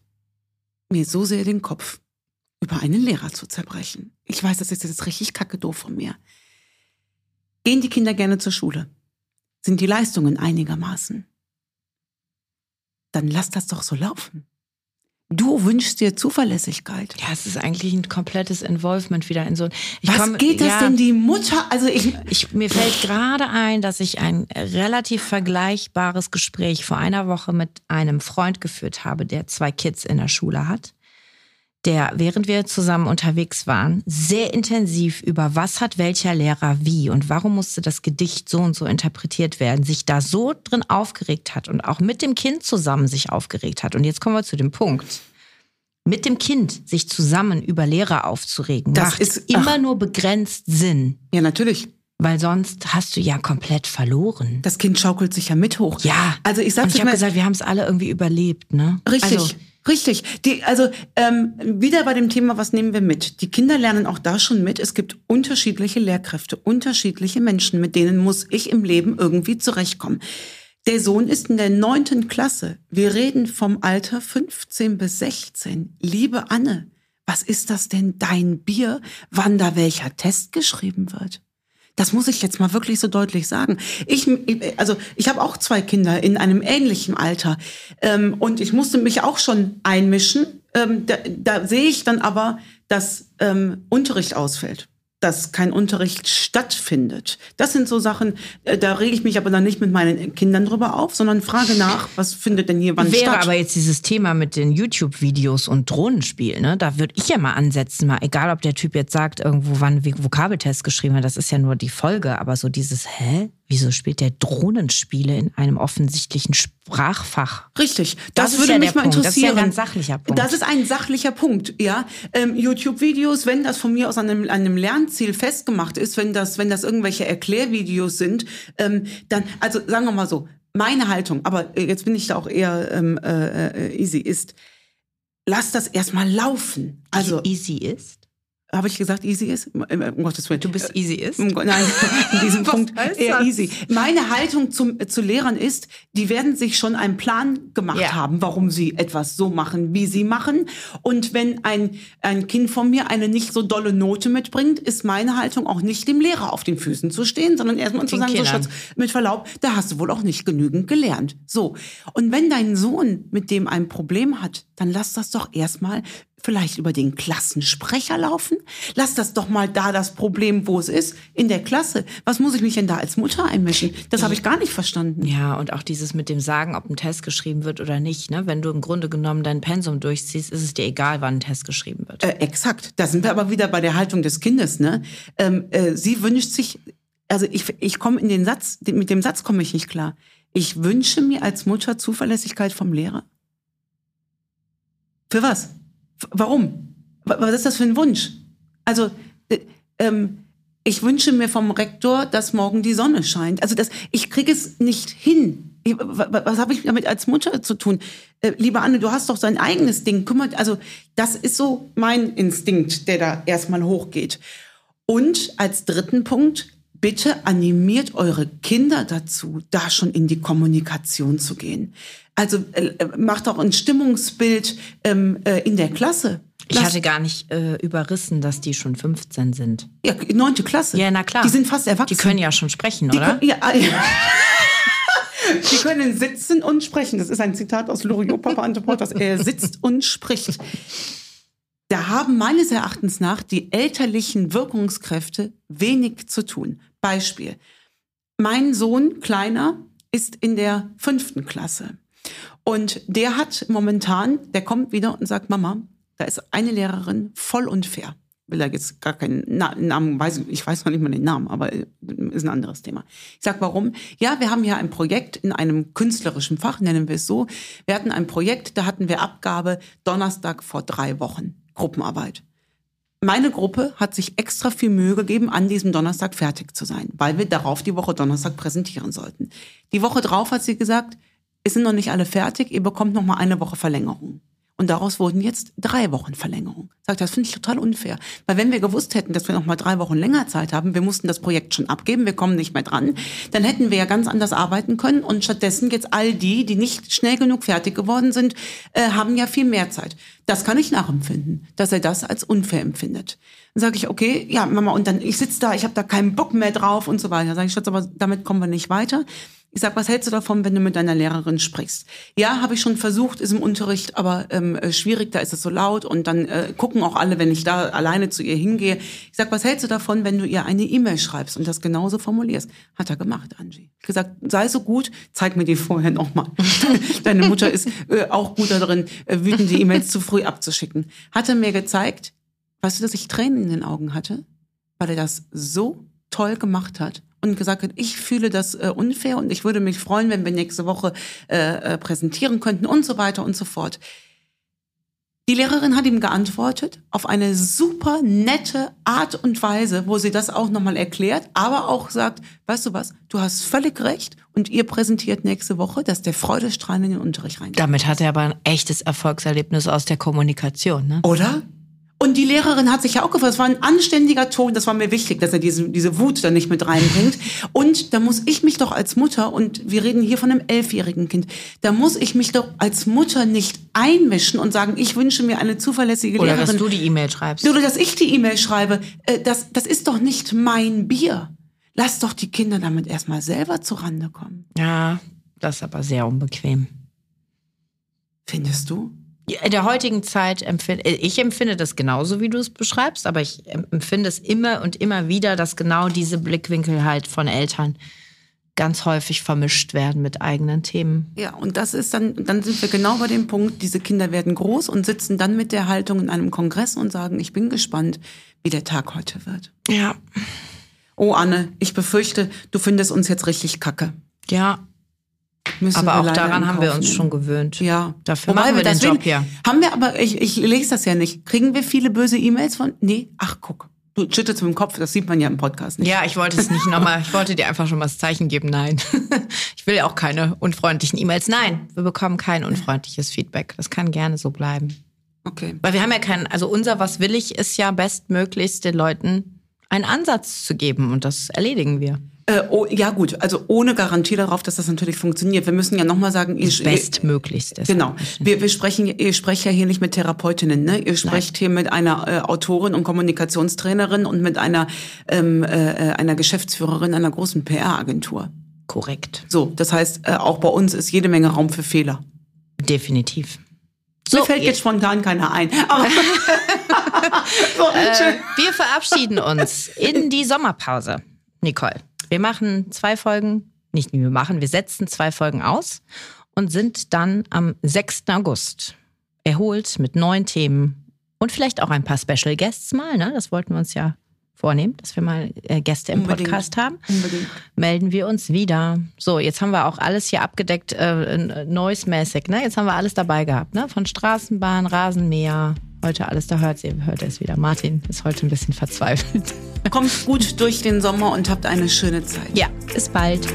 mir so sehr den Kopf über einen Lehrer zu zerbrechen. Ich weiß, das ist jetzt richtig kacke doof von mir. Gehen die Kinder gerne zur Schule? Sind die Leistungen einigermaßen? Dann lass das doch so laufen. Du wünschst dir Zuverlässigkeit. Ja, es ist eigentlich ein komplettes Involvement wieder in so. Ich Was komm- geht das ja, denn die Mutter? Also ich, Ich, mir fällt gerade ein, dass ich ein relativ vergleichbares Gespräch vor einer Woche mit einem Freund geführt habe, der zwei Kids in der Schule hat, der, während wir zusammen unterwegs waren, sehr intensiv über was hat welcher Lehrer wie und warum musste das Gedicht so und so interpretiert werden, sich da so drin aufgeregt hat und auch mit dem Kind zusammen sich aufgeregt hat. Und jetzt kommen wir zu dem Punkt. Mit dem Kind sich zusammen über Lehrer aufzuregen, Das macht ist- immer ach. nur begrenzt Sinn. ja, natürlich. Weil sonst hast du ja komplett verloren. Das Kind schaukelt sich ja mit hoch. Ja. Also ich Und sag's ich habe gesagt, wir haben es alle irgendwie überlebt, ne? Richtig, Also, richtig. Die, also ähm, wieder bei dem Thema, was nehmen wir mit? Die Kinder lernen auch da schon mit. Es gibt unterschiedliche Lehrkräfte, unterschiedliche Menschen, mit denen muss ich im Leben irgendwie zurechtkommen. Der Sohn ist in der neunten Klasse. Wir reden vom Alter 15 bis 16. Liebe Anne, was ist das denn dein Bier, wann da welcher Test geschrieben wird? Das muss ich jetzt mal wirklich so deutlich sagen. Ich, also ich habe auch zwei Kinder in einem ähnlichen Alter ähm, und ich musste mich auch schon einmischen. Ähm, da, da sehe ich dann aber, dass ähm, Unterricht ausfällt, dass kein Unterricht stattfindet. Das sind so Sachen, äh, da rege ich mich aber dann nicht mit meinen Kindern drüber auf, sondern frage nach, was findet denn hier wann wäre statt? aber jetzt dieses Thema mit den YouTube-Videos und Drohnenspiel, ne? Da würde ich ja mal ansetzen, mal egal, ob der Typ jetzt sagt, irgendwo wann Vokabeltest geschrieben hat, das ist ja nur die Folge, aber so dieses, hä? Wieso spielt der Drohnenspiele in einem offensichtlichen Sprachfach? Richtig, Das das, würde ja mich mal Punkt. Das ist ja interessieren. ein ganz sachlicher Punkt. Das ist ein sachlicher Punkt, ja. Ähm, YouTube-Videos, wenn das von mir aus an einem, an einem Lernziel festgemacht ist, wenn das, wenn das irgendwelche Erklärvideos sind, ähm, dann, also sagen wir mal so, meine Haltung, aber äh, jetzt bin ich da auch eher ähm, äh, äh, easy ist, lass das erstmal laufen. Also, easy ist. Habe ich gesagt, easy ist? Um Gottes Willen. Du bist easy ist. Nein, in (laughs) diesem Punkt eher easy. Meine Haltung zum, zu Lehrern ist, die werden sich schon einen Plan gemacht Ja. haben, warum sie etwas so machen, wie sie machen. Und wenn ein, ein Kind von mir eine nicht so dolle Note mitbringt, ist meine Haltung auch nicht dem Lehrer auf den Füßen zu stehen, sondern erstmal zu sagen, so. Schatz, mit Verlaub, da hast du wohl auch nicht genügend gelernt. So. Und wenn dein Sohn mit dem ein Problem hat, dann lass das doch erstmal vielleicht über den Klassensprecher laufen. Lass das doch mal da das Problem, wo es ist, in der Klasse. Was muss ich mich denn da als Mutter einmischen? Das habe ich gar nicht verstanden. Ja, und auch dieses mit dem Sagen, ob ein Test geschrieben wird oder nicht. Ne? Wenn du im Grunde genommen dein Pensum durchziehst, ist es dir egal, wann ein Test geschrieben wird. Äh, exakt. Da sind wir aber wieder bei der Haltung des Kindes. Ne? Ähm, äh, sie wünscht sich, also ich, ich komme in den Satz, mit dem Satz komme ich nicht klar. Ich wünsche mir als Mutter Zuverlässigkeit vom Lehrer. Für was? Warum? Wa- Was ist das für ein Wunsch? Also, äh, ähm, ich wünsche mir vom Rektor, dass morgen die Sonne scheint. Also das, ich kriege es nicht hin. Ich, wa- wa- was habe ich damit als Mutter zu tun? Äh, liebe Anne, du hast doch dein eigenes Ding. Kümmert, also das ist so mein Instinkt, der da erstmal hochgeht. Und als dritten Punkt, bitte animiert eure Kinder dazu, da schon in die Kommunikation zu gehen. Also äh, äh, macht auch ein Stimmungsbild ähm, äh, in der Klasse. Ich hatte gar nicht äh, überrissen, dass die schon 15 sind. ja, neunte Klasse. Ja, na klar. Die sind fast erwachsen. Die können ja schon sprechen, Die oder? können, ja, ah, ja. (laughs) Die können sitzen und sprechen. Das ist ein Zitat aus Loriot, Papa Anteportas. Er sitzt und spricht. Da haben meines Erachtens nach die elterlichen Wirkungskräfte wenig zu tun. Beispiel. Mein Sohn, kleiner, ist in der fünften Klasse. Und der hat momentan, der kommt wieder und sagt, Mama, da ist eine Lehrerin voll unfair. Will da jetzt gar keinen Namen, weiß, ich weiß noch nicht mal den Namen, aber ist ein anderes Thema. Ich sag warum? Ja, wir haben hier ein Projekt in einem künstlerischen Fach, nennen wir es so. Wir hatten ein Projekt, da hatten wir Abgabe Donnerstag vor drei Wochen, Gruppenarbeit. Meine Gruppe hat sich extra viel Mühe gegeben, an diesem Donnerstag fertig zu sein, weil wir darauf die Woche Donnerstag präsentieren sollten. Die Woche drauf hat sie gesagt, es sind noch nicht alle fertig, ihr bekommt noch mal eine Woche Verlängerung. Und daraus wurden jetzt drei Wochen Verlängerung. Sagt, das finde ich total unfair. Weil wenn wir gewusst hätten, dass wir noch mal drei Wochen länger Zeit haben, wir mussten das Projekt schon abgeben, wir kommen nicht mehr dran, dann hätten wir ja ganz anders arbeiten können. Und stattdessen jetzt all die, die nicht schnell genug fertig geworden sind, äh, haben ja viel mehr Zeit. Das kann ich nachempfinden, dass er das als unfair empfindet. Dann sage ich, okay, ja, Mama, und dann, ich sitze da, ich habe da keinen Bock mehr drauf und so weiter. Dann sage ich, Schatz, aber damit kommen wir nicht weiter. Ich sag, was hältst du davon, wenn du mit deiner Lehrerin sprichst? Ja, habe ich schon versucht, ist im Unterricht, aber ähm, äh, schwierig, da ist es so laut und dann äh, gucken auch alle, wenn ich da alleine zu ihr hingehe. Ich sag, was hältst du davon, wenn du ihr eine E-Mail schreibst und das genauso formulierst? Hat er gemacht, Angie. Ich gesagt, sei so gut, zeig mir die vorher nochmal. (laughs) Deine Mutter ist äh, auch gut darin, äh, wütende E-Mails zu früh abzuschicken. Hat er mir gezeigt, weißt du, dass ich Tränen in den Augen hatte, weil er das so toll gemacht hat und gesagt hat, ich fühle das äh, unfair und ich würde mich freuen, wenn wir nächste Woche äh, äh, präsentieren könnten und so weiter und so fort. Die Lehrerin hat ihm geantwortet auf eine super nette Art und Weise, wo sie das auch nochmal erklärt, aber auch sagt, weißt du was, du hast völlig recht und ihr präsentiert nächste Woche, dass der Freudestrahl in den Unterricht rein. Damit hat er aber ein echtes Erfolgserlebnis aus der Kommunikation, ne? Oder? Und die Lehrerin hat sich ja auch gefragt, es war ein anständiger Ton, das war mir wichtig, dass er diese, diese Wut da nicht mit reinbringt. Und da muss ich mich doch als Mutter, und wir reden hier von einem elfjährigen Kind, da muss ich mich doch als Mutter nicht einmischen und sagen, ich wünsche mir eine zuverlässige Oder Lehrerin. dass du die E-Mail schreibst. Oder dass ich die E-Mail schreibe. Äh, Das, das ist doch nicht mein Bier. Lass doch die Kinder damit erstmal selber zurande kommen. Ja, das ist aber sehr unbequem. Findest du? In der heutigen Zeit empfinde ich empfinde das genauso, wie du es beschreibst, aber ich empfinde es immer und immer wieder, dass genau diese Blickwinkel halt von Eltern ganz häufig vermischt werden mit eigenen Themen. Ja, und das ist dann, dann sind wir genau bei dem Punkt, diese Kinder werden groß und sitzen dann mit der Haltung in einem Kongress und sagen, ich bin gespannt, wie der Tag heute wird. Ja. Oh Anne, ich befürchte, du findest uns jetzt richtig kacke. Ja, Müssen aber wir auch daran haben wir uns nehmen. schon gewöhnt. Ja. Dafür machen wir den deswegen- Job hier. Haben wir aber, ich, ich lese das ja nicht. Kriegen wir viele böse E-Mails von? Nee, ach guck. Du schüttelst mit dem Kopf, das sieht man ja im Podcast nicht. Ja, ich wollte es nicht nochmal, ich wollte dir einfach schon mal das Zeichen geben, nein. (laughs) Ich will auch keine unfreundlichen E-Mails. Nein, wir bekommen kein unfreundliches Feedback. Das kann gerne so bleiben. Okay. Weil wir haben ja keinen, also unser Was will ich ist ja bestmöglichst den Leuten einen Ansatz zu geben und das erledigen wir. Äh, oh, ja gut, also ohne Garantie darauf, dass das natürlich funktioniert. Wir müssen ja nochmal sagen, ihr, Bestmöglichst. deshalb. Genau. Wir, wir sprechen, ihr sprecht ja hier nicht mit Therapeutinnen, ne? Ihr sprecht hier mit einer äh, Autorin und Kommunikationstrainerin und mit einer ähm, äh, einer Geschäftsführerin einer großen PR-Agentur. Korrekt. So, das heißt, äh, auch bei uns ist jede Menge Raum für Fehler. Definitiv. Mir fällt jetzt spontan keiner ein. Aber (laughs) (laughs) so, Äh, wir verabschieden uns in die Sommerpause, Nicole. Wir machen zwei Folgen, nicht wie wir machen, wir setzen zwei Folgen aus und sind dann am 6. August erholt mit neuen Themen und vielleicht auch ein paar Special Guests mal. Ne? Das wollten wir uns ja vornehmen, dass wir mal äh, Gäste im Unbedingt. Podcast haben. Unbedingt. Melden wir uns wieder. So, jetzt haben wir auch alles hier abgedeckt, äh, noise-mäßig. Ne? Jetzt haben wir alles dabei gehabt. Ne? Von Straßenbahn, Rasenmäher. Heute alles, da hört ihr, hört ihr es wieder. Martin ist heute ein bisschen verzweifelt. Kommt gut durch den Sommer und habt eine schöne Zeit. Ja, bis bald.